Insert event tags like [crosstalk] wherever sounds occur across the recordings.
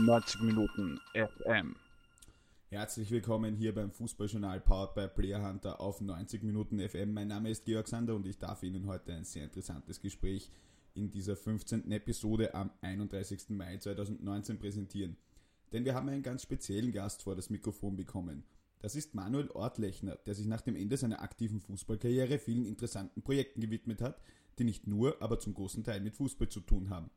90 Minuten FM. Herzlich willkommen hier beim Fußballjournal Powered by Player Hunter auf 90 Minuten FM. Mein Name ist Georg Sander und ich darf Ihnen heute ein sehr interessantes Gespräch in dieser 15. Episode am 31. Mai 2019 präsentieren. Denn wir haben einen ganz speziellen Gast vor das Mikrofon bekommen. Das ist Manuel Ortlechner, der sich nach dem Ende seiner aktiven Fußballkarriere vielen interessanten Projekten gewidmet hat, die nicht nur, aber zum großen Teil mit Fußball zu tun haben.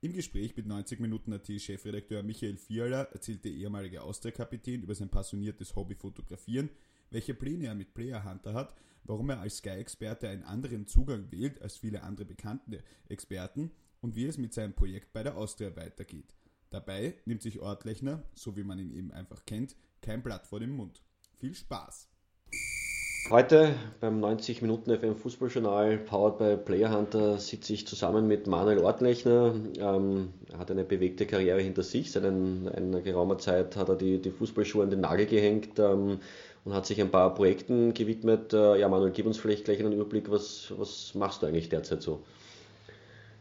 Im Gespräch mit 90 Minuten AT Chefredakteur Michael Fiala erzählt der ehemalige Austria-Kapitän über sein passioniertes Hobby Fotografieren, welche Pläne er mit Player Hunter hat, warum er als Sky-Experte einen anderen Zugang wählt als viele andere bekannte Experten und wie es mit seinem Projekt bei der Austria weitergeht. Dabei nimmt sich Ortlechner, so wie man ihn eben einfach kennt, kein Blatt vor den Mund. Viel Spaß! Heute beim 90 Minuten FM Fußballjournal, powered by Player Hunter, sitze ich zusammen mit Manuel Ortlechner. Ähm, er hat eine bewegte Karriere hinter sich. Seit einer geraumer Zeit hat er die, die Fußballschuhe an den Nagel gehängt ähm, und hat sich ein paar Projekten gewidmet. Äh, ja, Manuel, gib uns vielleicht gleich einen Überblick, was, was machst du eigentlich derzeit so?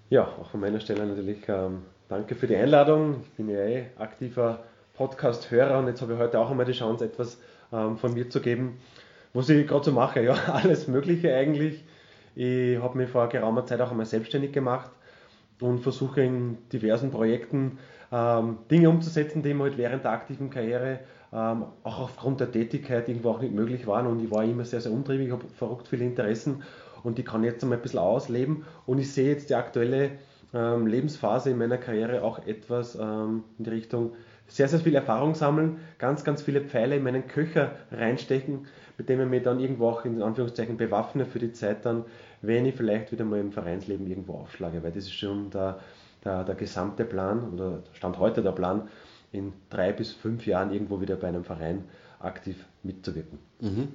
Ja, auch von meiner Stelle natürlich ähm, danke für die Einladung. Ich bin ja eh aktiver Podcast-Hörer und jetzt habe ich heute auch einmal die Chance, etwas ähm, von mir zu geben was ich gerade so mache, ja, [laughs] alles Mögliche eigentlich. Ich habe mich vor geraumer Zeit auch einmal selbstständig gemacht und versuche in diversen Projekten ähm, Dinge umzusetzen, die mir halt während der aktiven Karriere ähm, auch aufgrund der Tätigkeit irgendwo auch nicht möglich waren. Und ich war immer sehr, sehr umtriebig, habe verrückt viele Interessen und die kann jetzt einmal ein bisschen ausleben. Und ich sehe jetzt die aktuelle ähm, Lebensphase in meiner Karriere auch etwas ähm, in die Richtung sehr, sehr viel Erfahrung sammeln, ganz, ganz viele Pfeile in meinen Köcher reinstecken, mit dem ich mich dann irgendwo auch in Anführungszeichen bewaffne für die Zeit dann, wenn ich vielleicht wieder mal im Vereinsleben irgendwo aufschlage, weil das ist schon der, der, der gesamte Plan oder Stand heute der Plan, in drei bis fünf Jahren irgendwo wieder bei einem Verein aktiv mitzuwirken. Mhm.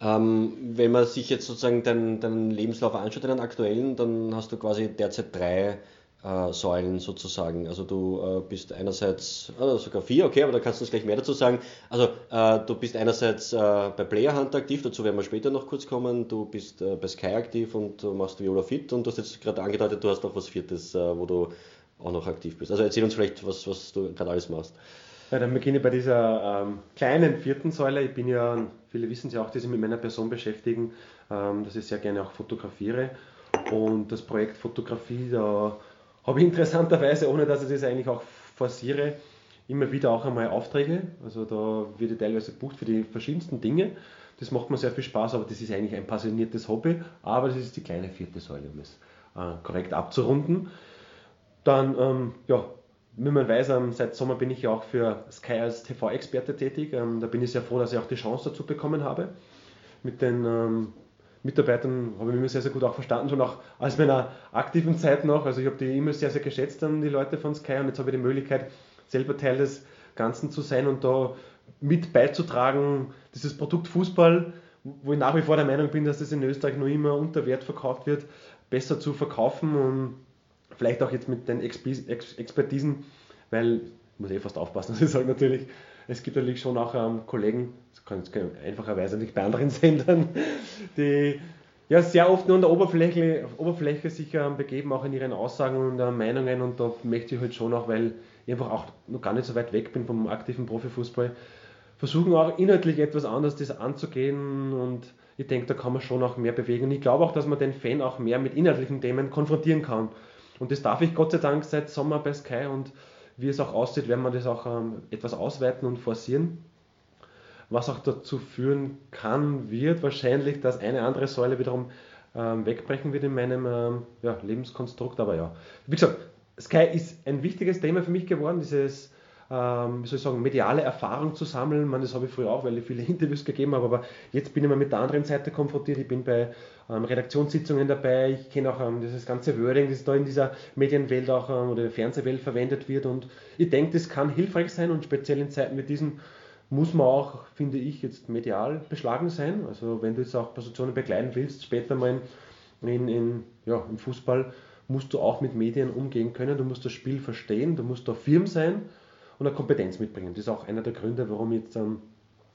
Ähm, wenn man sich jetzt sozusagen deinen, deinen Lebenslauf anschaut, deinen aktuellen, dann hast du quasi derzeit drei äh, Säulen sozusagen. Also du äh, bist einerseits, äh, sogar vier, okay, aber da kannst du uns gleich mehr dazu sagen. Also äh, du bist einerseits äh, bei Player Hunter aktiv, dazu werden wir später noch kurz kommen. Du bist äh, bei Sky aktiv und du machst Viola Fit und du hast jetzt gerade angedeutet, du hast noch was Viertes, wo du auch noch aktiv bist. Also erzähl uns vielleicht, was, was du gerade alles machst. Ja, dann beginne ich bei dieser ähm, kleinen vierten Säule. Ich bin ja, viele wissen es ja auch, die sich mit meiner Person beschäftigen, ähm, dass ich sehr gerne auch fotografiere. Und das Projekt Fotografie, da habe interessanterweise, ohne dass ich das eigentlich auch forciere, immer wieder auch einmal Aufträge. Also da wird ich teilweise gebucht für die verschiedensten Dinge. Das macht mir sehr viel Spaß, aber das ist eigentlich ein passioniertes Hobby. Aber das ist die kleine vierte Säule, um es äh, korrekt abzurunden. Dann, ähm, ja, wie man weiß, ähm, seit Sommer bin ich ja auch für Sky als TV-Experte tätig. Ähm, da bin ich sehr froh, dass ich auch die Chance dazu bekommen habe. Mit den ähm, Mitarbeitern habe ich mich immer sehr, sehr gut auch verstanden, schon auch aus meiner aktiven Zeit noch. Also ich habe die immer sehr, sehr geschätzt an die Leute von Sky und jetzt habe ich die Möglichkeit, selber Teil des Ganzen zu sein und da mit beizutragen, dieses Produkt Fußball, wo ich nach wie vor der Meinung bin, dass das in Österreich noch immer unter Wert verkauft wird, besser zu verkaufen und vielleicht auch jetzt mit den Expertisen, weil ich muss eh fast aufpassen, [laughs] dass ich sage natürlich, es gibt natürlich schon auch ähm, Kollegen, das kann ich einfacherweise nicht bei anderen [laughs] Sendern, die ja sehr oft nur an der Oberfläche, Oberfläche sich ähm, begeben, auch in ihren Aussagen und äh, Meinungen. Und da möchte ich halt schon auch, weil ich einfach auch noch gar nicht so weit weg bin vom aktiven Profifußball, versuchen auch inhaltlich etwas anderes das anzugehen und ich denke, da kann man schon auch mehr bewegen. Und ich glaube auch, dass man den Fan auch mehr mit inhaltlichen Themen konfrontieren kann. Und das darf ich Gott sei Dank seit Sommer bei Sky und wie es auch aussieht, werden wir das auch ähm, etwas ausweiten und forcieren. Was auch dazu führen kann, wird wahrscheinlich, dass eine andere Säule wiederum ähm, wegbrechen wird in meinem ähm, Lebenskonstrukt. Aber ja, wie gesagt, Sky ist ein wichtiges Thema für mich geworden, dieses ähm, wie soll ich sagen, mediale Erfahrung zu sammeln. Man, das habe ich früher auch, weil ich viele [laughs] Interviews gegeben habe, aber jetzt bin ich mal mit der anderen Seite konfrontiert. Ich bin bei ähm, Redaktionssitzungen dabei, ich kenne auch ähm, dieses ganze Wording, das da in dieser Medienwelt auch ähm, oder Fernsehwelt verwendet wird. Und ich denke, das kann hilfreich sein. Und speziell in Zeiten wie diesen muss man auch, finde ich, jetzt medial beschlagen sein. Also wenn du jetzt auch Positionen begleiten willst, später mal in, in, in ja, im Fußball, musst du auch mit Medien umgehen können, du musst das Spiel verstehen, du musst da firm sein und eine Kompetenz mitbringen. Das ist auch einer der Gründe, warum ich jetzt ähm,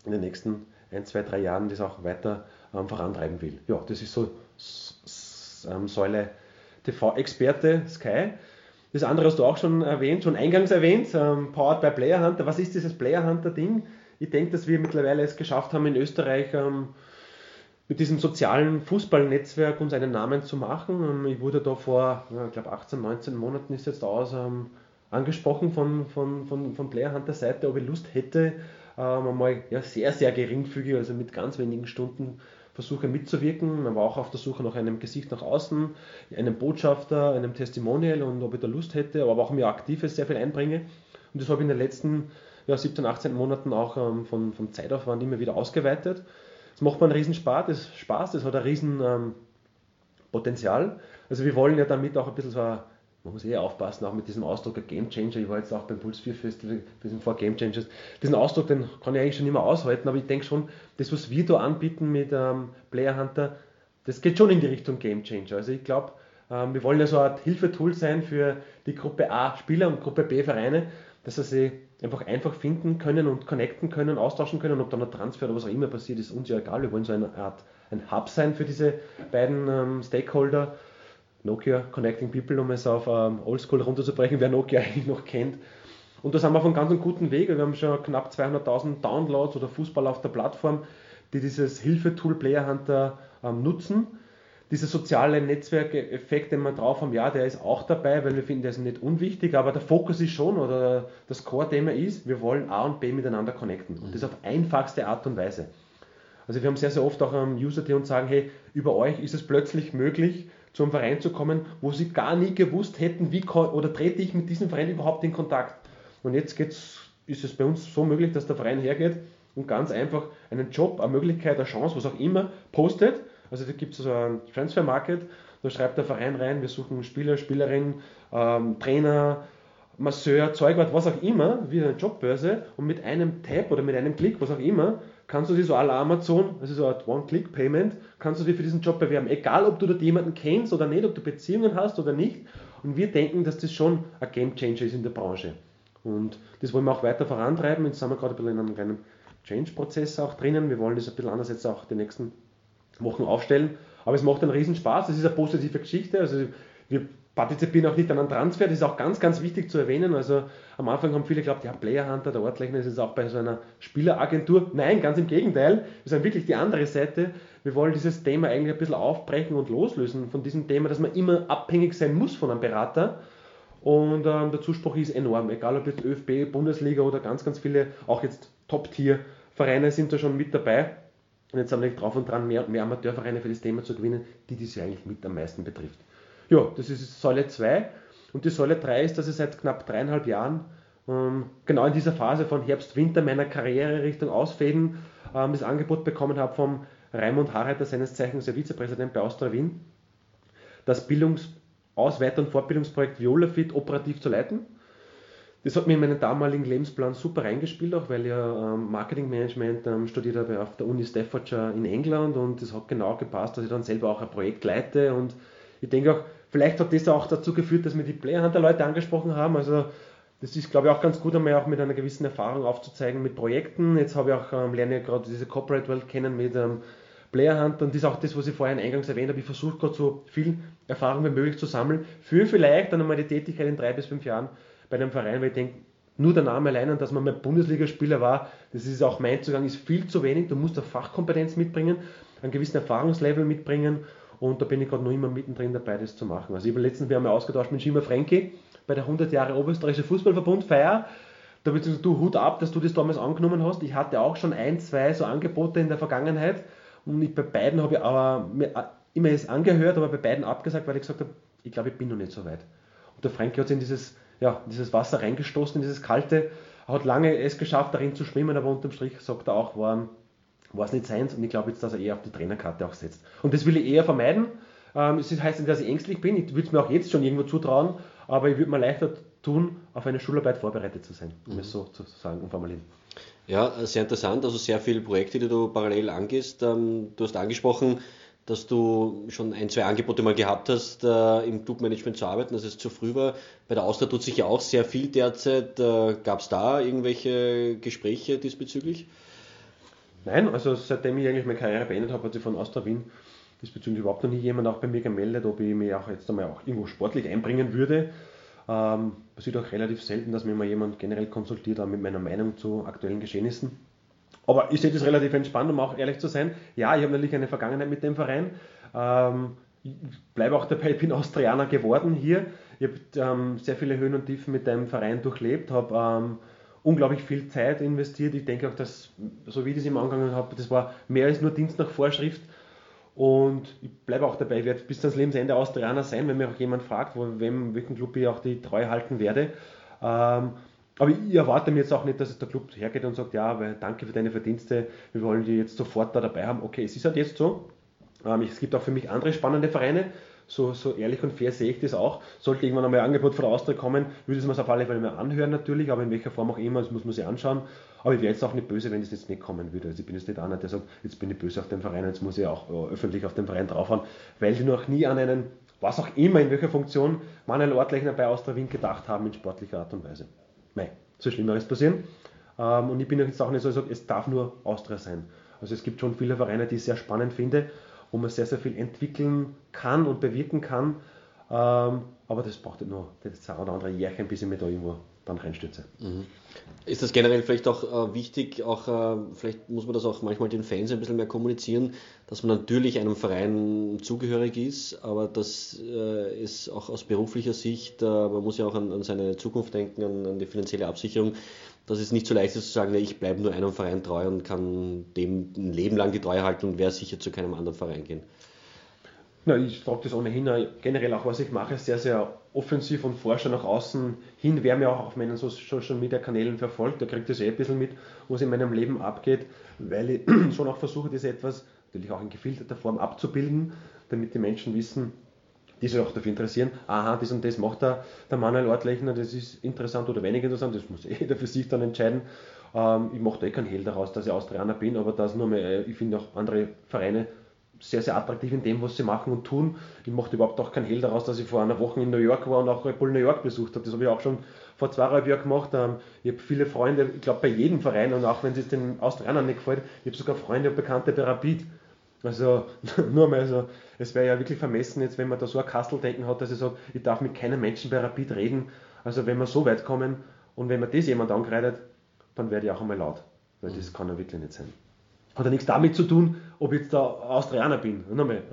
in den nächsten ein, zwei, drei Jahren das auch weiter ähm, vorantreiben will. Ja, das ist so ähm, Säule TV-Experte Sky. Das andere hast du auch schon erwähnt, schon eingangs erwähnt, ähm, Powered by Player Hunter. Was ist dieses Player Hunter Ding? Ich denke, dass wir mittlerweile es geschafft haben, in Österreich ähm, mit diesem sozialen Fußballnetzwerk uns einen Namen zu machen. Ähm, ich wurde da vor, ich glaube 18, 19 Monaten ist jetzt aus, ähm, angesprochen von, von, von, von Player Hunter Seite, ob ich Lust hätte, ähm, einmal ja, sehr, sehr geringfügig, also mit ganz wenigen Stunden versuche mitzuwirken. Man war auch auf der Suche nach einem Gesicht nach außen, einem Botschafter, einem Testimonial und ob ich da Lust hätte, aber auch mir aktives sehr viel einbringe. Und das habe ich in den letzten ja, 17, 18 Monaten auch ähm, von, vom Zeitaufwand immer wieder ausgeweitet. Das macht mir einen riesen Spaß, das, hat ein riesen ähm, Potenzial. Also wir wollen ja damit auch ein bisschen so ein man muss eh aufpassen, auch mit diesem Ausdruck der Game Changer. Ich war jetzt auch beim Puls 4 Festival, wir sind vor Game Changers. Diesen Ausdruck, den kann ich eigentlich schon immer aushalten, aber ich denke schon, das, was wir da anbieten mit ähm, Player Hunter, das geht schon in die Richtung Game Changer. Also ich glaube, ähm, wir wollen ja so eine Art Hilfetool sein für die Gruppe A Spieler und Gruppe B Vereine, dass sie sich einfach einfach finden können und connecten können, austauschen können. Ob dann ein Transfer oder was auch immer passiert, ist uns ja egal. Wir wollen so eine Art ein Hub sein für diese beiden ähm, Stakeholder Nokia Connecting People, um es auf ähm, Oldschool runterzubrechen, wer Nokia [laughs] eigentlich noch kennt. Und da sind wir auf einem ganz guten Weg. Wir haben schon knapp 200.000 Downloads oder Fußball auf der Plattform, die dieses Hilfetool Player Hunter ähm, nutzen. Dieser soziale Netzwerkeffekt, den wir drauf haben, ja, der ist auch dabei, weil wir finden, der ist nicht unwichtig, aber der Fokus ist schon oder das Core-Thema ist, wir wollen A und B miteinander connecten. Und das auf einfachste Art und Weise. Also wir haben sehr, sehr oft auch ähm, User, die uns sagen, hey, über euch ist es plötzlich möglich, zum Verein zu kommen, wo sie gar nie gewusst hätten, wie oder trete ich mit diesem Verein überhaupt in Kontakt. Und jetzt geht's, ist es bei uns so möglich, dass der Verein hergeht und ganz einfach einen Job, eine Möglichkeit, eine Chance, was auch immer, postet. Also da gibt es so einen Transfer Market, da schreibt der Verein rein, wir suchen Spieler, Spielerin, ähm, Trainer, Masseur, Zeugwart, was auch immer, wie eine Jobbörse und mit einem Tab oder mit einem Klick, was auch immer, kannst du dir so la Amazon, also so ein One-Click-Payment, kannst du dir für diesen Job bewerben. Egal, ob du dort jemanden kennst oder nicht, ob du Beziehungen hast oder nicht. Und wir denken, dass das schon ein Game-Changer ist in der Branche. Und das wollen wir auch weiter vorantreiben. Jetzt sind wir gerade ein bisschen in einem kleinen Change-Prozess auch drinnen. Wir wollen das ein bisschen anders jetzt auch die nächsten Wochen aufstellen. Aber es macht einen riesen Spaß. Es ist eine positive Geschichte. Also wir partizipieren auch nicht an einem Transfer, das ist auch ganz, ganz wichtig zu erwähnen. Also am Anfang haben viele geglaubt, ja, Player Hunter, der Ortlechner ist jetzt auch bei so einer Spieleragentur. Nein, ganz im Gegenteil. Wir sind wirklich die andere Seite. Wir wollen dieses Thema eigentlich ein bisschen aufbrechen und loslösen von diesem Thema, dass man immer abhängig sein muss von einem Berater. Und ähm, der Zuspruch ist enorm, egal ob jetzt ÖFB, Bundesliga oder ganz, ganz viele, auch jetzt Top-Tier-Vereine sind da schon mit dabei. Und jetzt sind wir drauf und dran, mehr und mehr Amateurvereine für das Thema zu gewinnen, die das ja eigentlich mit am meisten betrifft. Ja, das ist Säule 2. Und die Säule 3 ist, dass ich seit knapp dreieinhalb Jahren ähm, genau in dieser Phase von Herbst-Winter meiner Karriere Richtung Ausfäden ähm, das Angebot bekommen habe vom Raimund Harreiter, seines Zeichens der Vizepräsident bei Austria Wien, das Bildungs-, Ausweiter- und Fortbildungsprojekt ViolaFit operativ zu leiten. Das hat mir in meinen damaligen Lebensplan super reingespielt, auch weil ich ähm, Marketingmanagement ähm, studiert habe auf der Uni Staffordshire in England und es hat genau gepasst, dass ich dann selber auch ein Projekt leite und ich denke auch, vielleicht hat das auch dazu geführt, dass wir die Player Hunter Leute angesprochen haben. Also das ist, glaube ich, auch ganz gut, einmal auch mit einer gewissen Erfahrung aufzuzeigen mit Projekten. Jetzt habe ich auch, ähm, lerne ich gerade diese Corporate World kennen mit ähm, Player Hunter und das ist auch das, was ich vorhin eingangs erwähnt habe. Ich versuche gerade so viel Erfahrung wie möglich zu sammeln für vielleicht dann einmal die Tätigkeit in drei bis fünf Jahren bei einem Verein, weil ich denke, nur der Name allein dass man mal Bundesligaspieler war, das ist auch mein Zugang, ist viel zu wenig. Du musst eine Fachkompetenz mitbringen, einen gewissen Erfahrungslevel mitbringen und da bin ich gerade noch immer mittendrin dabei, das zu machen. Also ich habe letztens, wir haben ja ausgetauscht mit Schima Frenki bei der 100 Jahre Oberösterreichische Fußballverbund Feier. Da beziehungsweise du Hut ab, dass du das damals angenommen hast. Ich hatte auch schon ein, zwei so Angebote in der Vergangenheit und ich, bei beiden habe ich aber äh, immer es angehört, aber bei beiden abgesagt, weil ich gesagt habe, ich glaube, ich bin noch nicht so weit. Und der Frankie hat sich in dieses, ja, dieses Wasser reingestoßen, in dieses kalte, hat lange es geschafft, darin zu schwimmen, aber unterm Strich sagt er auch, war war es nicht seins und ich glaube jetzt, dass er eher auf die Trainerkarte auch setzt. Und das will ich eher vermeiden. Ähm, es heißt nicht, dass ich ängstlich bin, ich würde es mir auch jetzt schon irgendwo zutrauen, aber ich würde mir leichter tun, auf eine Schularbeit vorbereitet zu sein, um mhm. es so zu sagen und formulieren. Ja, sehr interessant, also sehr viele Projekte, die du parallel angehst. Ähm, du hast angesprochen, dass du schon ein, zwei Angebote mal gehabt hast, äh, im Clubmanagement zu arbeiten, dass es zu früh war. Bei der Austria tut sich ja auch sehr viel derzeit. Äh, Gab es da irgendwelche Gespräche diesbezüglich? Nein, also seitdem ich eigentlich meine Karriere beendet habe, hat sich von Austria Wien diesbezüglich überhaupt noch nie jemand auch bei mir gemeldet, ob ich mich auch jetzt einmal auch irgendwo sportlich einbringen würde. Ähm, passiert auch relativ selten, dass mir mal jemand generell konsultiert, auch mit meiner Meinung zu aktuellen Geschehnissen. Aber ich sehe das relativ entspannt, um auch ehrlich zu sein. Ja, ich habe natürlich eine Vergangenheit mit dem Verein. Ähm, ich bleibe auch dabei, ich bin Austrianer geworden hier. Ich habe ähm, sehr viele Höhen und Tiefen mit dem Verein durchlebt, habe ähm, unglaublich viel Zeit investiert. Ich denke auch, dass, so wie ich das immer angegangen habe, das war mehr als nur Dienst nach Vorschrift. Und ich bleibe auch dabei, ich werde bis ans Lebensende Austrianer sein, wenn mich auch jemand fragt, wo, wem, welchen Club ich auch die Treue halten werde. Ähm, aber ich erwarte mir jetzt auch nicht, dass der Club hergeht und sagt, ja, weil danke für deine Verdienste, wir wollen die jetzt sofort da dabei haben. Okay, es ist halt jetzt so. Ähm, es gibt auch für mich andere spannende Vereine, so, so ehrlich und fair sehe ich das auch. Sollte irgendwann einmal ein Angebot von Austria kommen, würde ich es mir auf alle Fälle mal anhören natürlich, aber in welcher Form auch immer, das muss man sich anschauen. Aber ich wäre jetzt auch nicht böse, wenn es jetzt nicht kommen würde. Also ich bin jetzt nicht einer, der sagt, jetzt bin ich böse auf den Verein, jetzt muss ich auch äh, öffentlich auf den Verein draufhauen, weil die noch nie an einen, was auch immer, in welcher Funktion, Manuel Ortlechner bei Austria Wien gedacht haben in sportlicher Art und Weise. Mei, so Schlimmeres passieren. Ähm, und ich bin jetzt auch nicht so, ich sage, es darf nur Austria sein. Also es gibt schon viele Vereine, die ich sehr spannend finde wo man sehr, sehr viel entwickeln kann und bewirken kann. Ähm, aber das braucht halt nur das ein oder andere Jährchen, bis ich mir da irgendwo dann reinstürze. Mhm. Ist das generell vielleicht auch äh, wichtig, auch äh, vielleicht muss man das auch manchmal den Fans ein bisschen mehr kommunizieren, dass man natürlich einem Verein zugehörig ist, aber dass äh, es auch aus beruflicher Sicht, äh, man muss ja auch an, an seine Zukunft denken, an, an, die finanzielle Absicherung, dass es nicht so leicht ist zu sagen, ich bleibe nur einem Verein treu und kann dem ein Leben lang die Treue halten und werde sicher zu keinem anderen Verein gehen. Na, ich sage das ohnehin generell auch, was ich mache, sehr, sehr offensiv und forsche nach außen hin. Wer mir auch auf meinen Social Media Kanälen verfolgt, der kriegt das eh ein bisschen mit, was in meinem Leben abgeht, weil ich [clears throat] schon auch versuche, das etwas natürlich auch in gefilterter Form abzubilden, damit die Menschen wissen, die sich auch dafür interessieren, aha, das und das macht der, der Manuel Ortlechner, das ist interessant oder weniger interessant, das muss [laughs] jeder für sich dann entscheiden. Ähm, ich mache da eh keinen Hehl daraus, dass ich Austrianer bin, aber das nur mehr, ich finde auch andere Vereine sehr, sehr attraktiv in dem, was sie machen und tun. Ich mache überhaupt auch keinen Hehl daraus, dass ich vor einer Woche in New York war und auch Red Bull New York besucht habe. Das habe ich auch schon vor zweieinhalb Jahren gemacht. Ähm, ich habe viele Freunde, ich glaube bei jedem Verein und auch wenn es den Austrianern nicht gefällt, ich habe sogar Freunde und Bekannte bei Rapid. Also [laughs] nur mal so, es wäre ja wirklich vermessen jetzt, wenn man da so ein Kasteldenken hat, dass ich sage, ich darf mit keinem Menschen bei Rapid reden. Also wenn wir so weit kommen und wenn man das jemand angreift, dann werde ich auch einmal laut. Weil das kann ja wirklich nicht sein. Hat ja nichts damit zu tun, ob ich jetzt da Austrianer bin. Nochmal,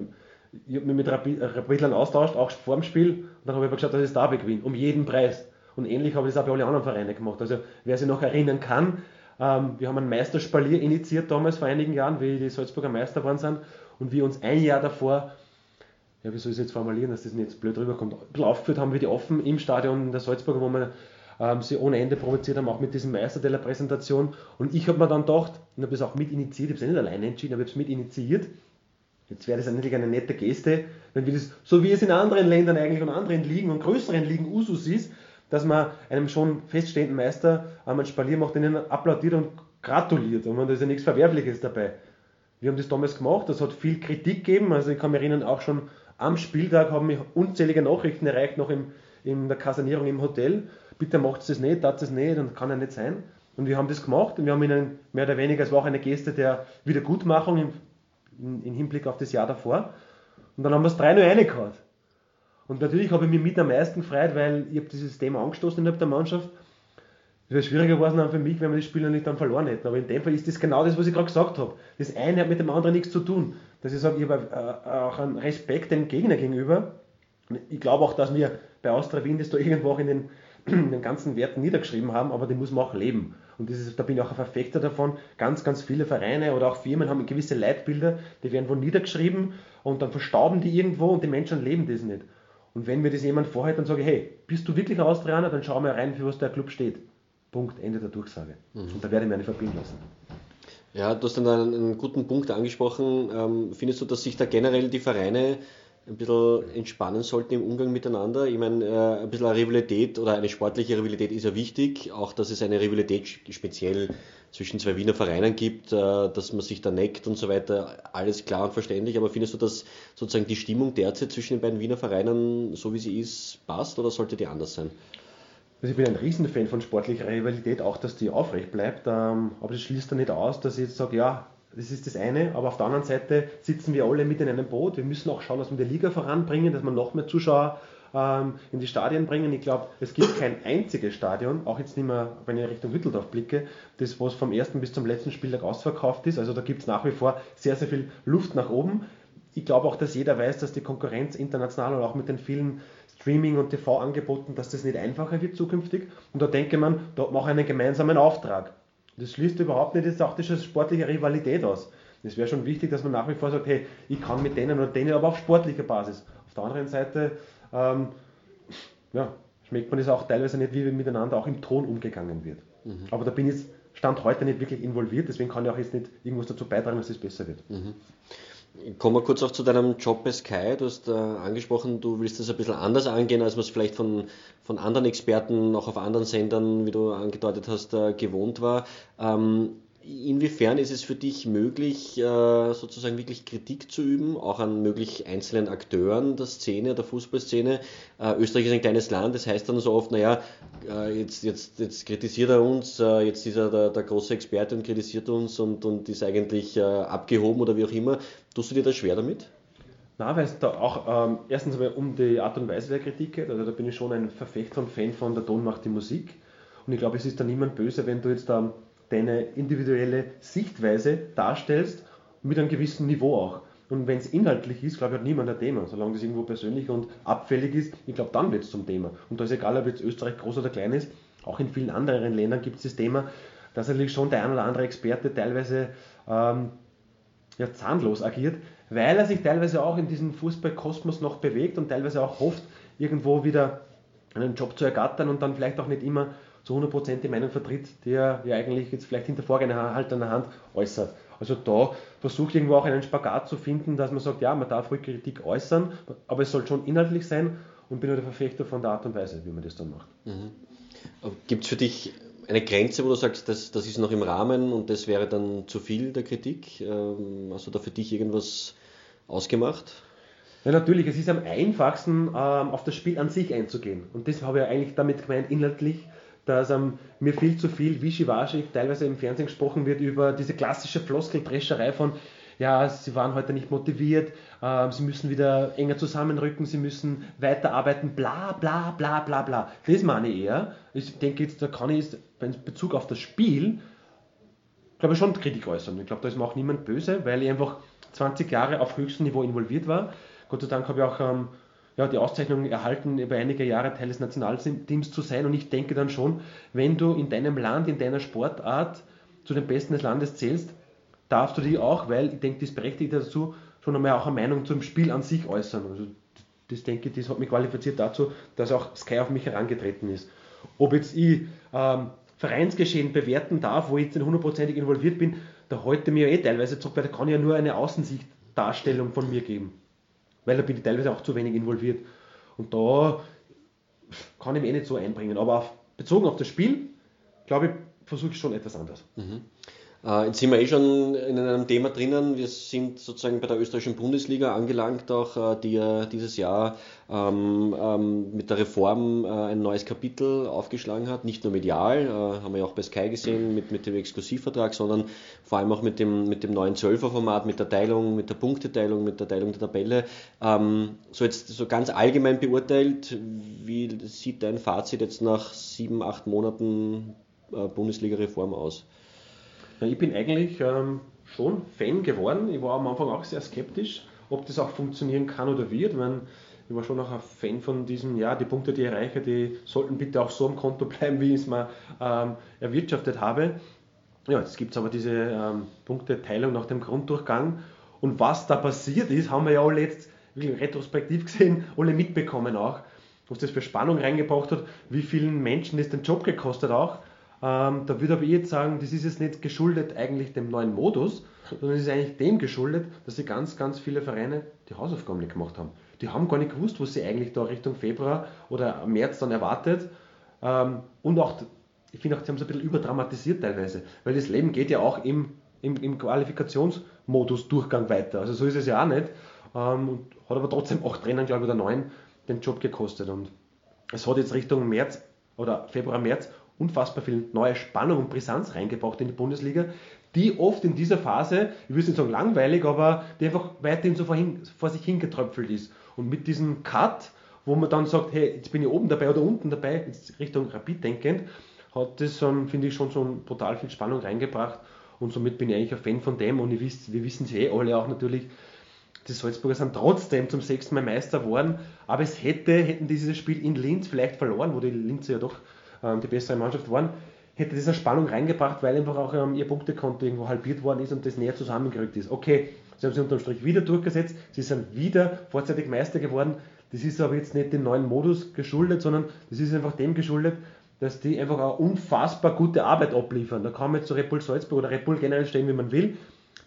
ich habe mich mit Rapidlern austauscht, auch vor dem Spiel, und dann habe ich aber geschaut, dass ich das Derby gewinne, um jeden Preis. Und ähnlich habe ich das auch bei allen anderen Vereinen gemacht. Also wer sich noch erinnern kann, ähm, wir haben einen Meisterspalier initiiert damals vor einigen Jahren, wie die Salzburger Meister waren sind und wir uns ein Jahr davor, ja, wie soll ich es jetzt formulieren, dass das nicht blöd rüberkommt, aufgeführt haben wir die offen im Stadion der Salzburger, wo wir ähm, sie ohne Ende provoziert haben, auch mit diesem Meister der Präsentation. Und ich habe mir dann gedacht, und habe das auch mit initiiert, ich habe es nicht alleine entschieden, aber ich habe es mit initiiert. Jetzt wäre das eigentlich eine nette Geste, wenn wir das, so wie es in anderen Ländern eigentlich und anderen Ligen und größeren Ligen Usus ist, dass man einem schon feststehenden Meister einmal Spalier macht, den applaudiert und gratuliert. Und da ist ja nichts Verwerfliches dabei. Wir haben das damals gemacht, das hat viel Kritik gegeben. Also ich kann mich erinnern, auch schon am Spieltag haben mich unzählige Nachrichten erreicht, noch im, in der Kasernierung im Hotel. Bitte macht es nicht, tat es nicht und kann ja nicht sein. Und wir haben das gemacht und wir haben ihnen mehr oder weniger, es war auch eine Geste der Wiedergutmachung im, im, im Hinblick auf das Jahr davor. Und dann haben wir es 3-0 reingehauen. Und natürlich habe ich mich mit am meisten gefreut, weil ich habe dieses Thema angestoßen innerhalb der Mannschaft. Es wäre schwieriger gewesen dann für mich, wenn wir die Spieler nicht dann verloren hätten. Aber in dem Fall ist das genau das, was ich gerade gesagt habe. Das eine hat mit dem anderen nichts zu tun. Dass ich sage, ich habe äh, auch einen Respekt dem Gegner gegenüber. Ich glaube auch, dass wir bei Austria Wien das da irgendwo auch in den, [clears throat] in den ganzen Werten niedergeschrieben haben, aber die muss man auch leben. Und ist, da bin ich auch ein Verfechter davon. Ganz, ganz viele Vereine oder auch Firmen haben gewisse Leitbilder, die werden wo niedergeschrieben und dann verstauben die irgendwo und die Menschen leben das nicht. Und wenn mir das jemand vorhält, dann sage ich, hey, bist du wirklich Austrianer? Dann schau mal rein, für was der Club steht. Punkt, Ende der Durchsage. Mhm. Und da werde ich mir eine verbinden lassen. Ja, du hast dann einen, einen guten Punkt angesprochen. Ähm, findest du, dass sich da generell die Vereine ein bisschen entspannen sollten im Umgang miteinander. Ich meine, äh, ein bisschen eine Rivalität oder eine sportliche Rivalität ist ja wichtig, auch dass es eine Rivalität speziell zwischen zwei Wiener Vereinen gibt, äh, dass man sich da neckt und so weiter, alles klar und verständlich. Aber findest du, dass sozusagen die Stimmung derzeit zwischen den beiden Wiener Vereinen, so wie sie ist, passt oder sollte die anders sein? Also ich bin ein Riesenfan von sportlicher Rivalität, auch dass die aufrecht bleibt. Ähm, aber das schließt dann nicht aus, dass ich jetzt sage, ja, das ist das eine, aber auf der anderen Seite sitzen wir alle mit in einem Boot. Wir müssen auch schauen, dass wir die Liga voranbringen, dass wir noch mehr Zuschauer ähm, in die Stadien bringen. Ich glaube, es gibt kein einziges Stadion, auch jetzt nicht mehr, wenn ich Richtung Hütteldorf blicke, das was vom ersten bis zum letzten Spieltag ausverkauft ist. Also da gibt es nach wie vor sehr, sehr viel Luft nach oben. Ich glaube auch, dass jeder weiß, dass die Konkurrenz international und auch mit den vielen Streaming- und TV-Angeboten, dass das nicht einfacher wird zukünftig. Und da denke man, da mache ich einen gemeinsamen Auftrag. Das schließt überhaupt nicht jetzt auch die sportliche Rivalität aus. Es wäre schon wichtig, dass man nach wie vor sagt, hey, ich kann mit denen oder denen, aber auf sportlicher Basis. Auf der anderen Seite ähm, ja, schmeckt man es auch teilweise nicht, wie miteinander auch im Ton umgegangen wird. Mhm. Aber da bin ich Stand heute nicht wirklich involviert, deswegen kann ich auch jetzt nicht irgendwas dazu beitragen, dass es besser wird. Mhm. Kommen wir kurz auch zu deinem Job bei Sky. Du hast äh, angesprochen, du willst das ein bisschen anders angehen, als man es vielleicht von, von anderen Experten, auch auf anderen Sendern, wie du angedeutet hast, äh, gewohnt war. Ähm, Inwiefern ist es für dich möglich, äh, sozusagen wirklich Kritik zu üben, auch an möglich einzelnen Akteuren der Szene, der Fußballszene? Äh, Österreich ist ein kleines Land, das heißt dann so oft, naja, äh, jetzt, jetzt, jetzt kritisiert er uns, jetzt ist er der, der große Experte und kritisiert uns und, und ist eigentlich abgehoben oder wie auch immer. Tust du dir das schwer damit? Nein, weil es da auch ähm, erstens um die Art und Weise der Kritik geht. Also da bin ich schon ein Verfechter und Fan von der Ton macht die Musik. Und ich glaube, es ist da niemand böse, wenn du jetzt da deine individuelle Sichtweise darstellst, mit einem gewissen Niveau auch. Und wenn es inhaltlich ist, glaube ich, hat niemand ein Thema. Solange das irgendwo persönlich und abfällig ist, ich glaube, dann wird es zum Thema. Und da ist egal, ob jetzt Österreich groß oder klein ist, auch in vielen anderen Ländern gibt es das Thema, dass natürlich schon der ein oder andere Experte teilweise ähm, ja, zahnlos agiert, weil er sich teilweise auch in diesem Fußballkosmos noch bewegt und teilweise auch hofft, irgendwo wieder einen Job zu ergattern und dann vielleicht auch nicht immer zu 100% die Meinung vertritt, die er ja eigentlich jetzt vielleicht hinter vorgehaltener Hand äußert. Also da versuche ich irgendwo auch einen Spagat zu finden, dass man sagt, ja, man darf ruhig Kritik äußern, aber es soll schon inhaltlich sein und bin nur der Verfechter von der Art und Weise, wie man das dann macht. Mhm. Gibt es für dich eine Grenze, wo du sagst, das, das ist noch im Rahmen und das wäre dann zu viel der Kritik? Ähm, hast du da für dich irgendwas ausgemacht? Ja, natürlich, es ist am einfachsten, ähm, auf das Spiel an sich einzugehen. Und das habe ich eigentlich damit gemeint, inhaltlich dass ähm, mir viel zu viel Wischiwaschi teilweise im Fernsehen gesprochen wird über diese klassische Floskeldrescherei von ja, sie waren heute nicht motiviert, äh, sie müssen wieder enger zusammenrücken, sie müssen weiterarbeiten, bla bla bla bla bla. Das meine ich eher. Ich denke jetzt, da kann ich in Bezug auf das Spiel, glaube ich, schon Kritik äußern. Ich glaube, da ist mir auch niemand böse, weil ich einfach 20 Jahre auf höchstem Niveau involviert war. Gott sei Dank habe ich auch ähm, ja, die Auszeichnung erhalten, über einige Jahre Teil des Nationalteams zu sein. Und ich denke dann schon, wenn du in deinem Land, in deiner Sportart zu den Besten des Landes zählst, darfst du die auch, weil ich denke, das berechtigt dazu, schon einmal auch eine Meinung zum Spiel an sich äußern. Also das denke ich, das hat mich qualifiziert dazu, dass auch Sky auf mich herangetreten ist. Ob jetzt ich ähm, Vereinsgeschehen bewerten darf, wo ich jetzt hundertprozentig involviert bin, da halte mir eh teilweise zurück, weil da kann ich ja nur eine Außensichtdarstellung von mir geben weil da bin ich teilweise auch zu wenig involviert. Und da kann ich mich eh nicht so einbringen. Aber auf, bezogen auf das Spiel, glaube ich, versuche ich schon etwas anders. Mhm. Äh, jetzt sind wir eh schon in einem Thema drinnen. Wir sind sozusagen bei der österreichischen Bundesliga angelangt, auch äh, die ja dieses Jahr ähm, ähm, mit der Reform äh, ein neues Kapitel aufgeschlagen hat. Nicht nur medial, haben wir ja auch bei Sky gesehen mit, mit dem Exklusivvertrag, sondern vor allem auch mit dem, mit dem neuen Zwölferformat, mit der Teilung, mit der Punkteteilung, mit der Teilung der Tabelle. Ähm, so jetzt so ganz allgemein beurteilt, wie sieht dein Fazit jetzt nach sieben, acht Monaten Bundesliga-Reform aus? Ich bin eigentlich ähm, schon Fan geworden. Ich war am Anfang auch sehr skeptisch, ob das auch funktionieren kann oder wird. Ich, ich war schon auch ein Fan von diesem, ja, die Punkte, die ich erreiche, die sollten bitte auch so am Konto [laughs] bleiben, wie ich es mal ähm, erwirtschaftet habe. Ja, jetzt gibt es aber diese ähm, Punkteteilung nach dem Grunddurchgang. Und was da passiert ist, haben wir ja alle jetzt wirklich retrospektiv gesehen, alle mitbekommen auch. Was das für Spannung reingebracht hat, wie vielen Menschen das den Job gekostet auch. Ähm, da würde aber ich jetzt sagen, das ist jetzt nicht geschuldet eigentlich dem neuen Modus, sondern es ist eigentlich dem geschuldet, dass sie ganz, ganz viele Vereine die Hausaufgaben nicht gemacht haben. Die haben gar nicht gewusst, was sie eigentlich da Richtung Februar oder März dann erwartet. Ähm, und auch, ich finde auch, sie haben es ein bisschen überdramatisiert teilweise, weil das Leben geht ja auch im, im, im Qualifikationsmodus Durchgang weiter. Also so ist es ja auch nicht. Ähm, hat aber trotzdem acht Trainern, glaube ich, oder neun den Job gekostet. Und es hat jetzt Richtung März oder Februar, März unfassbar viel neue Spannung und Brisanz reingebracht in die Bundesliga, die oft in dieser Phase, ich würde nicht sagen langweilig, aber die einfach weiterhin so vorhin, vor sich hingetröpfelt ist. Und mit diesem Cut wo man dann sagt, hey, jetzt bin ich oben dabei oder unten dabei, jetzt Richtung Rapid denkend, hat das, ähm, finde ich, schon so brutal viel Spannung reingebracht und somit bin ich eigentlich ein Fan von dem und wisst, wir wissen es eh alle auch natürlich, die Salzburger sind trotzdem zum sechsten Mal Meister geworden, aber es hätte, hätten dieses Spiel in Linz vielleicht verloren, wo die Linzer ja doch die bessere Mannschaft waren, hätte eine Spannung reingebracht, weil einfach auch ähm, ihr Punktekonto irgendwo halbiert worden ist und das näher zusammengerückt ist. Okay, sie haben sich unterm Strich wieder durchgesetzt, sie sind wieder vorzeitig Meister geworden. Das ist aber jetzt nicht dem neuen Modus geschuldet, sondern das ist einfach dem geschuldet, dass die einfach eine unfassbar gute Arbeit abliefern. Da kann man jetzt zu Red Bull Salzburg oder Red Bull generell stehen, wie man will.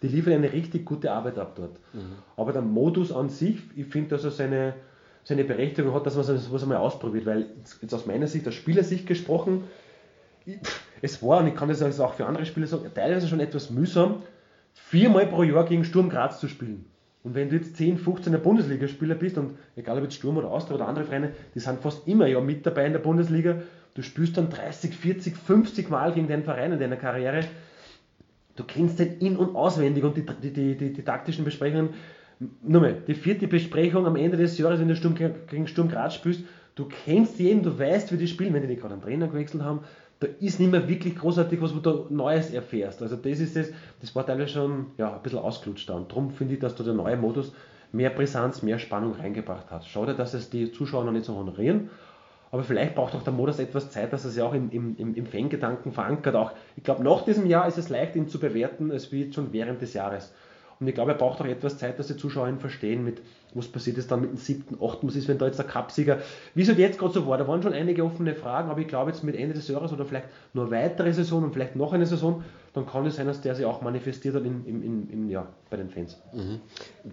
Die liefern eine richtig gute Arbeit ab dort. Mhm. Aber der Modus an sich, ich finde, dass er seine, seine Berechtigung hat, dass man sowas einmal ausprobiert. Weil jetzt aus meiner Sicht, aus Spielersicht gesprochen, es war, und ich kann das auch für andere Spieler sagen, teilweise schon etwas mühsam, viermal pro Jahr gegen Sturm Graz zu spielen. Und wenn du jetzt 10, 15er Bundesligaspieler bist, und egal ob jetzt Sturm oder Austria oder andere Vereine, die sind fast immer ja mit dabei in der Bundesliga, du spielst dann 30, 40, 50 Mal gegen deinen Verein in deiner Karriere, du kennst den in- und auswendig und die, die, die, die, die taktischen Besprechungen, nur mal, die vierte Besprechung am Ende des Jahres, wenn du Sturm, gegen Sturm Graz spielst, du kennst jeden, du weißt, wie die spielen, wenn die nicht gerade einen Trainer gewechselt haben, da ist nicht mehr wirklich großartig was, wo du Neues erfährst. Also das ist das, das war teilweise schon ja, ein bisschen ausgelutscht da. Und darum finde ich, dass da der neue Modus mehr Brisanz, mehr Spannung reingebracht hat. Schade, dass es die Zuschauer noch nicht so honorieren, aber vielleicht braucht auch der Modus etwas Zeit, dass er sich auch im, im, im Fangedanken verankert. Auch, ich glaube, nach diesem Jahr ist es leicht, ihn zu bewerten, als wie schon während des Jahres. Und ich glaube, er braucht auch etwas Zeit, dass die Zuschauer ihn verstehen, mit was passiert ist dann mit dem siebten, achten, was ist, wenn da jetzt der Cupsieger, wie es halt jetzt gerade so war, da waren schon einige offene Fragen, aber ich glaube jetzt mit Ende des Jahres oder vielleicht nur weitere Saison und vielleicht noch eine Saison, dann kann es sein, dass der sich auch manifestiert hat in, in, in, ja, bei den Fans. Mhm.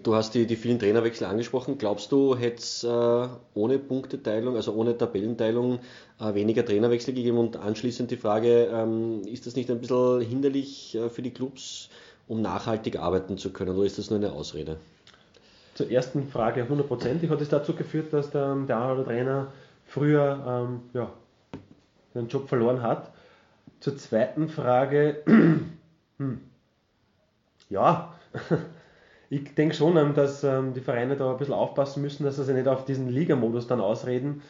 Du hast die, die vielen Trainerwechsel angesprochen. Glaubst du, hätte es äh, ohne Punkteteilung, also ohne Tabellenteilung, äh, weniger Trainerwechsel gegeben? Und anschließend die Frage, ähm, ist das nicht ein bisschen hinderlich äh, für die Clubs, um nachhaltig arbeiten zu können, oder ist das nur eine Ausrede? Zur ersten Frage, hundertprozentig hat es dazu geführt, dass der, der andere Trainer früher ähm, ja, den Job verloren hat. Zur zweiten Frage, [clears throat] hm, ja, [laughs] ich denke schon, dass ähm, die Vereine da ein bisschen aufpassen müssen, dass sie sich nicht auf diesen Ligamodus dann ausreden.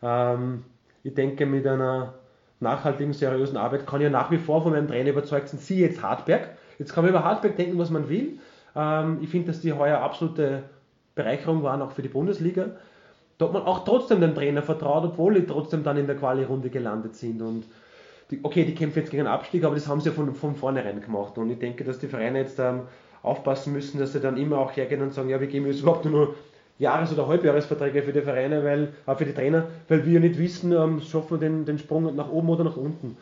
Ähm, ich denke, mit einer nachhaltigen, seriösen Arbeit kann ich ja nach wie vor von meinem Trainer überzeugt sein, sie jetzt Hartberg. Jetzt kann man über Hartberg denken, was man will. Ähm, ich finde, dass die heuer absolute Bereicherung waren, auch für die Bundesliga. Da hat man auch trotzdem dem Trainer vertraut, obwohl die trotzdem dann in der Quali-Runde gelandet sind. Und die, okay, die kämpfen jetzt gegen einen Abstieg, aber das haben sie ja von, von vornherein gemacht. Und ich denke, dass die Vereine jetzt ähm, aufpassen müssen, dass sie dann immer auch hergehen und sagen, ja, wir geben jetzt überhaupt nur Jahres- oder Halbjahresverträge für die Vereine, weil, auch für die Trainer, weil wir nicht wissen, ähm, schaffen wir den, den Sprung nach oben oder nach unten.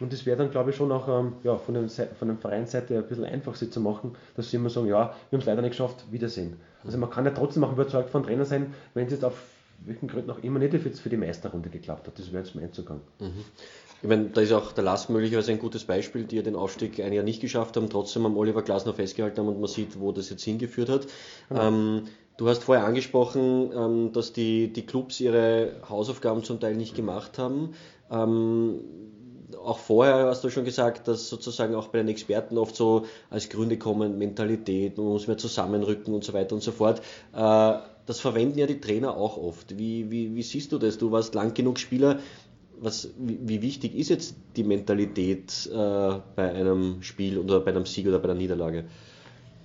Und das wäre dann, glaube ich, schon auch ähm, ja, von, den, von der Vereinsseite ein bisschen einfach sie zu machen, dass sie immer sagen, ja, wir haben es leider nicht geschafft, Wiedersehen. Also man kann ja trotzdem auch überzeugt von Trainer sein, wenn es jetzt auf welchen Gründen auch immer nicht jetzt für die Meisterrunde geklappt hat. Das wäre jetzt mein Zugang. Mhm. Ich meine, da ist auch der Last möglicherweise ein gutes Beispiel, die ja den Aufstieg ein Jahr nicht geschafft haben, trotzdem am Oliver Glasner festgehalten haben und man sieht, wo das jetzt hingeführt hat. Genau. Ähm, du hast vorher angesprochen, ähm, dass die, die Clubs ihre Hausaufgaben zum Teil nicht gemacht haben. Ähm, auch vorher hast du schon gesagt, dass sozusagen auch bei den Experten oft so als Gründe kommen, Mentalität, man muss mehr zusammenrücken und so weiter und so fort. Äh, das verwenden ja die Trainer auch oft. Wie, wie, wie siehst du das? Du warst lang genug Spieler. Was, wie, wie wichtig ist jetzt die Mentalität äh, bei einem Spiel oder bei einem Sieg oder bei einer Niederlage?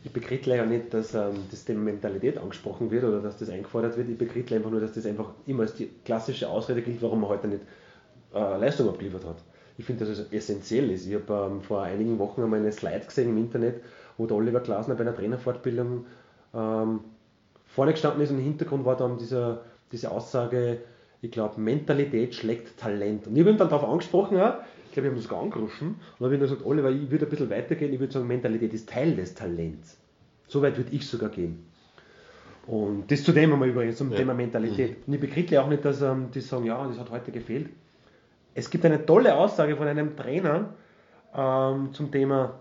Ich bekrittle ja nicht, dass ähm, das Thema Mentalität angesprochen wird oder dass das eingefordert wird. Ich bekrittle einfach nur, dass das einfach immer als die klassische Ausrede gilt, warum man heute nicht äh, Leistung abgeliefert hat ich finde, dass es essentiell ist. Ich habe ähm, vor einigen Wochen einmal eine Slide gesehen im Internet, wo der Oliver Glasner bei einer Trainerfortbildung ähm, vorne gestanden ist und im Hintergrund war dann dieser, diese Aussage, ich glaube, Mentalität schlägt Talent. Und ich habe ihn dann darauf angesprochen, auch, ich glaube, ich habe ihn sogar angerufen und habe ihm gesagt, Oliver, ich würde ein bisschen weitergehen, ich würde sagen, Mentalität ist Teil des Talents. So weit würde ich sogar gehen. Und das zu dem einmal übrigens, zum ja. Thema Mentalität. Mhm. Und ich bekriege auch nicht, dass ähm, die sagen, ja, das hat heute gefehlt es gibt eine tolle Aussage von einem Trainer ähm, zum Thema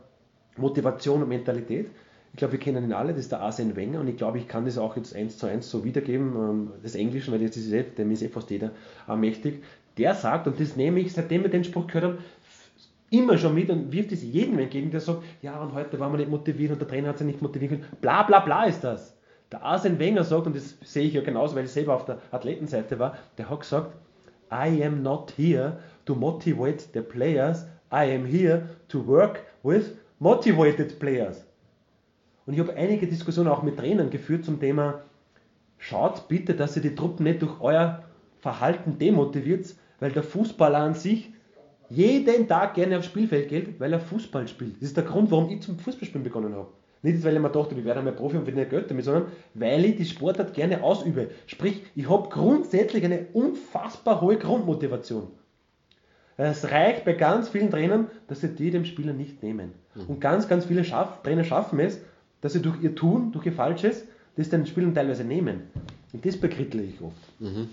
Motivation und Mentalität. Ich glaube, wir kennen ihn alle, das ist der Arsene Wenger und ich glaube, ich kann das auch jetzt eins zu eins so wiedergeben, ähm, das Englische, weil jetzt ist es, dem ist eh fast jeder äh, mächtig. Der sagt, und das nehme ich, seitdem wir den Spruch gehört haben, immer schon mit und wirft es jedem entgegen, der sagt, ja, und heute waren wir nicht motiviert und der Trainer hat sich nicht motiviert. Bla bla bla ist das. Der Arsene Wenger sagt, und das sehe ich ja genauso, weil ich selber auf der Athletenseite war, der hat gesagt, I am not here to motivate the players, I am here to work with motivated players. Und ich habe einige Diskussionen auch mit Trainern geführt zum Thema, schaut bitte, dass ihr die Truppen nicht durch euer Verhalten demotiviert, weil der Fußballer an sich jeden Tag gerne aufs Spielfeld geht, weil er Fußball spielt. Das ist der Grund, warum ich zum Fußballspielen begonnen habe. Nicht, weil ich mir dachte, ich werde einmal Profi und verdiene Geld damit, sondern weil ich die Sportart gerne ausübe. Sprich, ich habe grundsätzlich eine unfassbar hohe Grundmotivation. Es reicht bei ganz vielen Trainern, dass sie die dem Spieler nicht nehmen. Mhm. Und ganz, ganz viele Schaff Trainer schaffen es, dass sie durch ihr Tun, durch ihr Falsches, das den Spielern teilweise nehmen. Und das bekrittle ich oft. Mhm.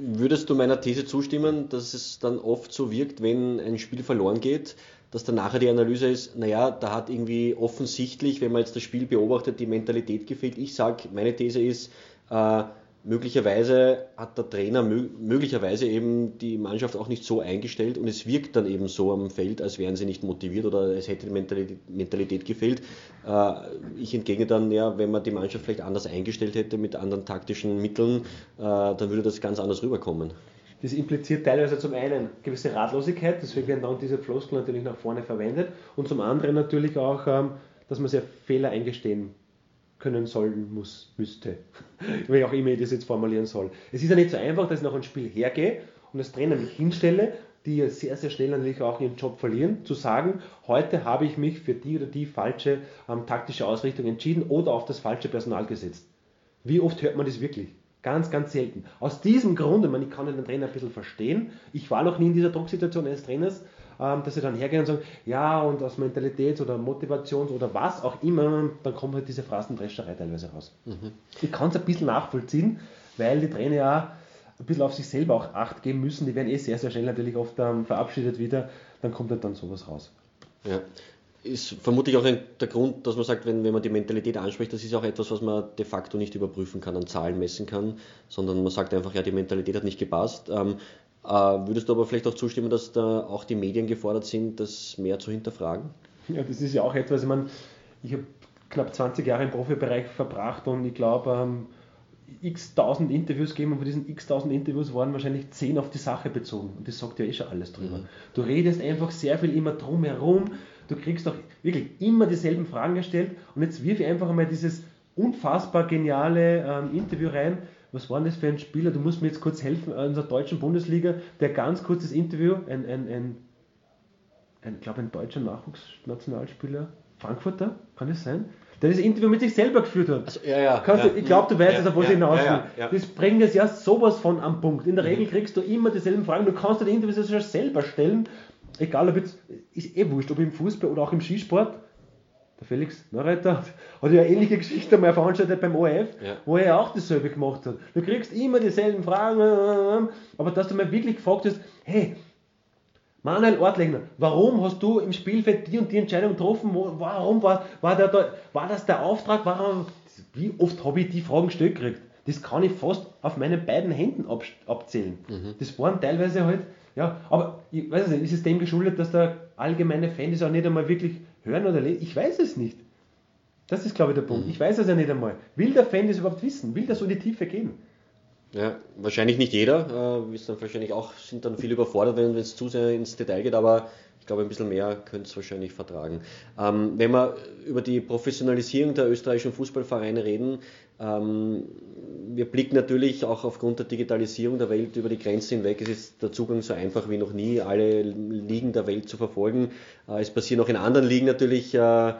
Würdest du meiner These zustimmen, dass es dann oft so wirkt, wenn ein Spiel verloren geht, dass dann nachher die Analyse ist, naja, da hat irgendwie offensichtlich, wenn man jetzt das Spiel beobachtet, die Mentalität gefehlt. Ich sage, meine These ist, äh, möglicherweise hat der Trainer möglicherweise eben die Mannschaft auch nicht so eingestellt und es wirkt dann eben so am Feld, als wären sie nicht motiviert oder es hätte die Mentalität, gefehlt. Äh, ich entgegne dann, ja, wenn man die Mannschaft vielleicht anders eingestellt hätte mit anderen taktischen Mitteln, äh, dann würde das ganz anders rüberkommen. Das impliziert teilweise zum einen gewisse Ratlosigkeit, deswegen werden dann diese Floskeln natürlich nach vorne verwendet und zum anderen natürlich auch, ähm, dass man sich Fehler eingestehen können sollen muss, müsste. [laughs] Wie auch immer ich das jetzt formulieren soll. Es ist ja nicht so einfach, dass ich nach einem Spiel hergehe und als Trainer mich hinstelle, die sehr, sehr schnell natürlich auch ihren Job verlieren, zu sagen, heute habe ich mich für die oder die falsche ähm, taktische Ausrichtung entschieden oder auf das falsche Personal gesetzt. Wie oft hört man das wirklich? Ganz, ganz selten. Aus diesem Grund, ich, meine, ich kann den Trainer ein bisschen verstehen, ich war noch nie in dieser Drucksituation eines Trainers, ähm, dass sie dann hergehen und sagen, ja, und aus Mentalitäts- oder Motivations- oder was auch immer, dann kommt halt diese Phrasendrescherei teilweise raus. Mhm. Ich kann es ein bisschen nachvollziehen, weil die Trainer ja ein bisschen auf sich selber auch Acht geben müssen. Die werden eh sehr, sehr schnell natürlich oft ähm, verabschiedet wieder. Dann kommt halt dann sowas raus. Ja. Ist vermutlich auch ein, der Grund, dass man sagt, wenn, wenn man die Mentalität anspricht, das ist auch etwas, was man de facto nicht überprüfen kann, an Zahlen messen kann, sondern man sagt einfach, ja, die Mentalität hat nicht gepasst. Ähm, äh, würdest du aber vielleicht auch zustimmen, dass da auch die Medien gefordert sind, das mehr zu hinterfragen? Ja, das ist ja auch etwas, ich meine, ich habe knapp 20 Jahre im Profibereich verbracht und ich glaube, ähm, x tausend Interviews gegeben und von diesen x tausend Interviews waren wahrscheinlich 10 auf die Sache bezogen. Und das sagt ja eh schon alles drüber. Mhm. Du redest einfach sehr viel immer drumherum, du kriegst auch wirklich immer dieselben Fragen gestellt und jetzt wirf ich einfach einmal dieses unfassbar geniale ähm, Interview rein was war denn das für ein Spieler? Du musst mir jetzt kurz helfen, in der deutschen Bundesliga, der ganz kurzes Interview, ein, ein, ein, ein ich glaube, ein deutscher Nachwuchsnationalspieler, Frankfurter, kann das sein? Der das Interview mit sich selber geführt hat. Also, ja, ja, ja. Du, ich glaube, du weißt, ja, auf was ja, hinaus ja, ja, Das bringt es ja sowas von am Punkt. In der mhm. Regel kriegst du immer dieselben Fragen. Du kannst dir die Interviews ja selber stellen. Egal, ob jetzt, ist eh wurscht, ob im Fußball oder auch im Skisport der Felix Neureiter hat ja eine ähnliche Geschichte mal veranstaltet beim ORF, ja. wo er auch dasselbe gemacht hat. Du kriegst immer dieselben Fragen, aber dass du mal wirklich gefragt hast, hey, Manuel Ortlegner, warum hast du im Spielfeld die und die Entscheidung getroffen? Warum war, war, der, war das der Auftrag? Warum, wie oft habe ich die Fragen gestellt gekriegt? Das kann ich fast auf meinen beiden Händen abzählen. Mhm. Das waren teilweise halt, ja, aber ich weiß nicht, ist es dem geschuldet, dass der allgemeine Fan das auch nicht einmal wirklich hören oder lesen? Ich weiß es nicht. Das ist, glaube ich, der Punkt. Mhm. Ich weiß es ja nicht einmal. Will der Fan das überhaupt wissen? Will das so in die Tiefe gehen? Ja, wahrscheinlich nicht jeder. Äh, ist dann wahrscheinlich auch, sind dann viel überfordert, wenn es zu sehr ins Detail geht, aber ich glaube, ein bisschen mehr könnte es wahrscheinlich vertragen. Ähm, wenn wir über die Professionalisierung der österreichischen Fußballvereine reden, wir blicken natürlich auch aufgrund der Digitalisierung der Welt über die Grenzen hinweg. Es ist der Zugang so einfach wie noch nie, alle Ligen der Welt zu verfolgen. Äh, es passieren auch in anderen Ligen natürlich äh,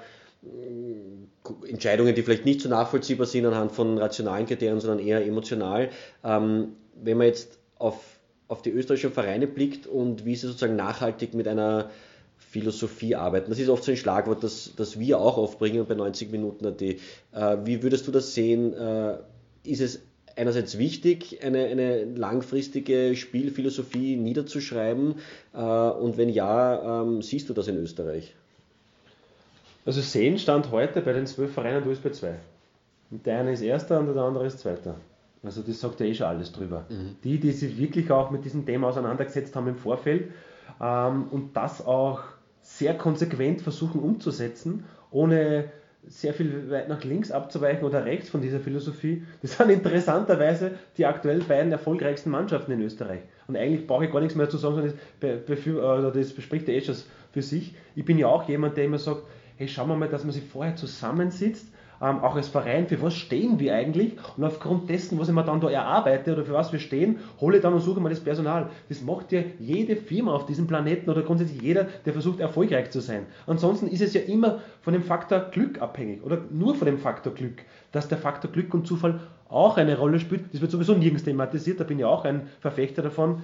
Entscheidungen, die vielleicht nicht so nachvollziehbar sind anhand von rationalen Kriterien, sondern eher emotional. Ähm, wenn man jetzt auf, auf die österreichischen Vereine blickt und wie sie sozusagen nachhaltig mit einer Philosophie arbeiten. Das ist oft so ein Schlagwort, das, das wir auch aufbringen bei 90 Minuten AT. Äh, wie würdest du das sehen? Äh, ist es einerseits wichtig, eine, eine langfristige Spielphilosophie niederzuschreiben? Äh, und wenn ja, ähm, siehst du das in Österreich? Also sehen stand heute bei den zwölf Vereinen, du bist bei zwei. Und der eine ist erster und der andere ist zweiter. Also das sagt ja eh schon alles drüber. Mhm. Die, die sich wirklich auch mit diesem Thema auseinandergesetzt haben im Vorfeld ähm, und das auch sehr konsequent versuchen umzusetzen, ohne sehr viel weit nach links abzuweichen oder rechts von dieser Philosophie. Das sind interessanterweise die aktuell beiden erfolgreichsten Mannschaften in Österreich. Und eigentlich brauche ich gar nichts mehr zu sagen, sondern das, das bespricht der eh schon für sich. Ich bin ja auch jemand, der immer sagt, hey, schauen wir mal, dass man sich vorher zusammensitzt, ähm, auch als Verein, für was stehen wir eigentlich? Und aufgrund dessen, was ich mir dann da erarbeite oder für was wir stehen, hole ich dann und suche mal das Personal. Das macht ja jede Firma auf diesem Planeten oder grundsätzlich jeder, der versucht, erfolgreich zu sein. Ansonsten ist es ja immer von dem Faktor Glück abhängig oder nur von dem Faktor Glück, dass der Faktor Glück und Zufall auch eine Rolle spielt. Das wird sowieso nirgends thematisiert, da bin ich auch ein Verfechter davon.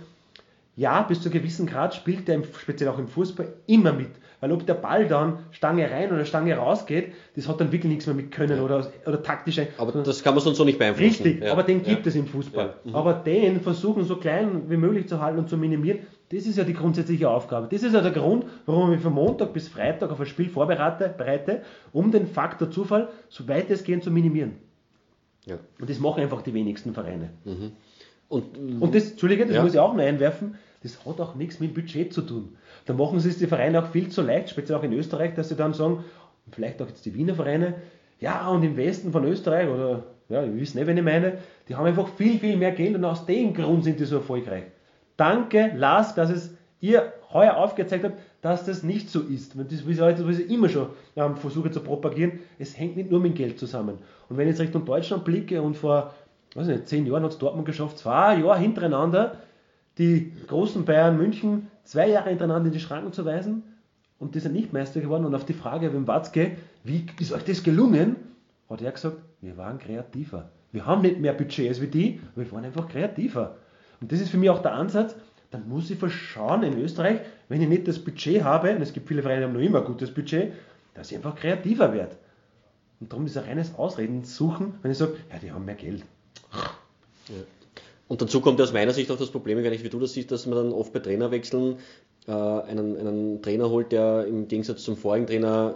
Ja, bis zu einem gewissen Grad spielt der, speziell auch im Fußball, immer mit. Weil ob der Ball dann Stange rein oder Stange rausgeht, das hat dann wirklich nichts mehr mit Können ja. oder, oder taktisch. Aber das kann man sonst so nicht beeinflussen. Richtig, ja. aber den gibt ja. es im Fußball. Mhm. Aber den versuchen so klein wie möglich zu halten und zu minimieren, das ist ja die grundsätzliche Aufgabe. Das ist ja der Grund, warum ich von Montag bis Freitag auf ein Spiel vorbereite, bereite, um den Faktor Zufall so weit es geht zu minimieren. Ja. Und das machen einfach die wenigsten Vereine. Mhm. Und, und das, Entschuldige, das muss ich auch noch einwerfen, das hat auch nichts mit dem Budget zu tun. Da machen sie es die Vereine auch viel zu leicht, speziell auch in Österreich, dass sie dann sagen, vielleicht auch jetzt die Wiener Vereine, ja, und im Westen von Österreich, oder ja, ihr wisst nicht, wen ich meine, die haben einfach viel, viel mehr Geld und aus dem Grund sind die so erfolgreich. Danke, Lars, dass es ihr heuer aufgezeigt habt, dass das nicht so ist. Das was ich immer schon ähm, versuche zu propagieren. Es hängt nicht nur mit Geld zusammen. Und wenn ich jetzt Richtung Deutschland blicke und vor weiß nicht, zehn Jahren hat es Dortmund geschafft, zwei Jahre hintereinander die großen Bayern München zwei Jahre hintereinander in die Schranken zu weisen und die sind nicht Meister geworden. Und auf die Frage wem Watzke, wie ist euch das gelungen, hat er gesagt, wir waren kreativer. Wir haben nicht mehr Budget als wie die, wir waren einfach kreativer. Und das ist für mich auch der Ansatz, dann muss ich verschauen in Österreich, wenn ich nicht das Budget habe, und es gibt viele Vereine, die haben noch immer ein gutes Budget, dass ich einfach kreativer werde. Und darum ist ein reines Ausreden suchen, wenn ich sage, ja, die haben mehr Geld. Ja. Und dazu kommt aus meiner Sicht auch das Problem, wenn ich wie du das siehst, dass man dann oft bei Trainerwechseln äh, einen, einen Trainer holt, der im Gegensatz zum vorigen Trainer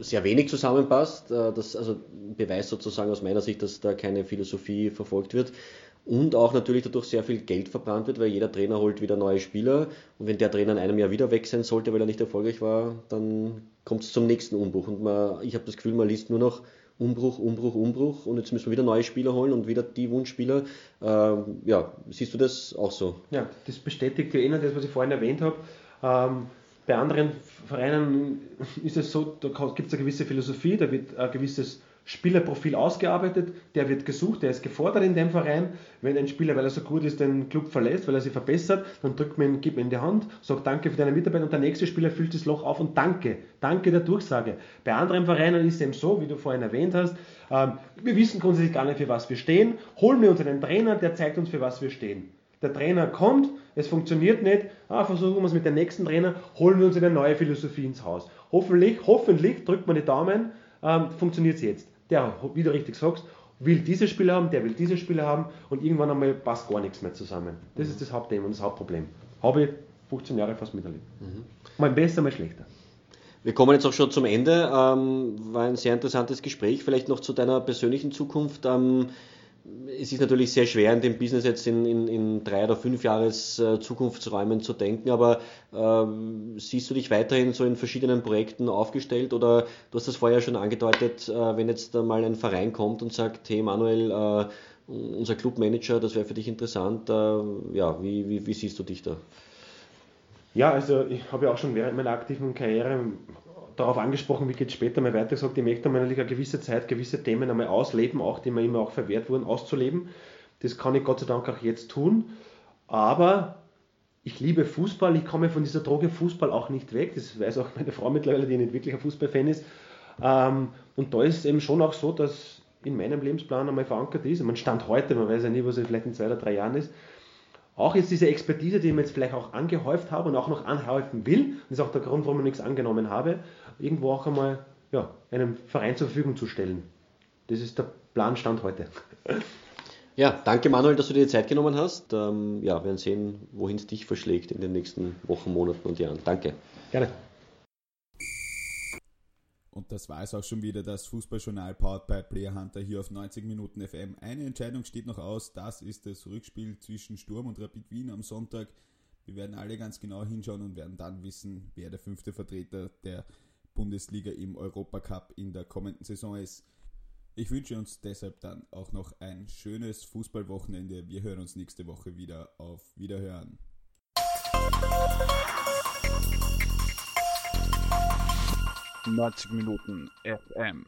sehr wenig zusammenpasst. Äh, das also beweist sozusagen aus meiner Sicht, dass da keine Philosophie verfolgt wird. Und auch natürlich dadurch sehr viel Geld verbrannt wird, weil jeder Trainer holt wieder neue Spieler. Und wenn der Trainer in einem Jahr wieder weg sein sollte, weil er nicht erfolgreich war, dann kommt es zum nächsten Umbruch. Und man, ich habe das Gefühl, man liest nur noch Umbruch, Umbruch, Umbruch und jetzt müssen wir wieder neue Spieler holen und wieder die Wunschspieler. Ähm, ja, siehst du das auch so? Ja, das bestätigt ja eh das, was ich vorhin erwähnt habe. Ähm, bei anderen Vereinen ist es so, da gibt es eine gewisse Philosophie, da wird ein gewisses Spielerprofil ausgearbeitet, der wird gesucht, der ist gefordert in dem Verein. Wenn ein Spieler, weil er so gut ist, den Club verlässt, weil er sich verbessert, dann drückt man ihn, gibt man in die Hand, sagt Danke für deine Mitarbeit und der nächste Spieler füllt das Loch auf und Danke, Danke der Durchsage. Bei anderen Vereinen ist es eben so, wie du vorhin erwähnt hast, ähm, wir wissen grundsätzlich gar nicht, für was wir stehen, holen wir uns einen Trainer, der zeigt uns, für was wir stehen. Der Trainer kommt, es funktioniert nicht, ah, versuchen wir es mit dem nächsten Trainer, holen wir uns eine neue Philosophie ins Haus. Hoffentlich, hoffentlich, drückt man die Daumen, ähm, funktioniert es jetzt. Der, wie du richtig sagst, will diese Spieler haben, der will diese Spieler haben und irgendwann einmal passt gar nichts mehr zusammen. Das ist das Hauptthema und das Hauptproblem. Habe ich 15 Jahre fast miterlebt. Mhm. Mal besser, mal schlechter. Wir kommen jetzt auch schon zum Ende. Ähm, war ein sehr interessantes Gespräch. Vielleicht noch zu deiner persönlichen Zukunft. Ähm, es ist natürlich sehr schwer in dem Business jetzt in, in, in drei oder fünf Jahres äh, Zukunftsräumen zu denken, aber ähm, siehst du dich weiterhin so in verschiedenen Projekten aufgestellt oder du hast das vorher schon angedeutet, äh, wenn jetzt mal ein Verein kommt und sagt, hey Manuel, äh, unser Clubmanager, das wäre für dich interessant, äh, ja, wie, wie, wie siehst du dich da? Ja, also ich habe ja auch schon während meiner aktiven Karriere darauf angesprochen, wie geht es später mal weiter, gesagt, ich möchte einmal eine gewisse Zeit, gewisse Themen einmal ausleben, auch die mir immer auch verwehrt wurden, auszuleben. Das kann ich Gott sei Dank auch jetzt tun. Aber ich liebe Fußball, ich komme von dieser Droge Fußball auch nicht weg. Das weiß auch meine Frau mittlerweile, die nicht wirklich ein Fußballfan ist. Ähm, und da ist es eben schon auch so, dass in meinem Lebensplan einmal verankert ist. Man stand heute, man weiß ja nie, was es vielleicht in zwei oder drei Jahren ist. Auch jetzt diese Expertise, die ich mir jetzt vielleicht auch angehäuft habe und auch noch anhäufen will, das ist auch der Grund, warum ich nichts angenommen habe, irgendwo auch einmal ja, einem Verein zur Verfügung zu stellen. Das ist der Planstand heute. Ja, danke Manuel, dass du dir die Zeit genommen hast. Ähm, ja, wir werden sehen, wohin es dich verschlägt in den nächsten Wochen, Monaten und Jahren. Danke. Gerne. Und das war es auch schon wieder, das Fußballjournal powered by Player Hunter hier auf 90 Minuten FM. Eine Entscheidung steht noch aus, das ist das Rückspiel zwischen Sturm und Rapid Wien am Sonntag. Wir werden alle ganz genau hinschauen und werden dann wissen, wer der fünfte Vertreter der Bundesliga im Europacup in der kommenden Saison ist. Ich wünsche uns deshalb dann auch noch ein schönes Fußballwochenende. Wir hören uns nächste Woche wieder. Auf Wiederhören. 90 Minuten FM.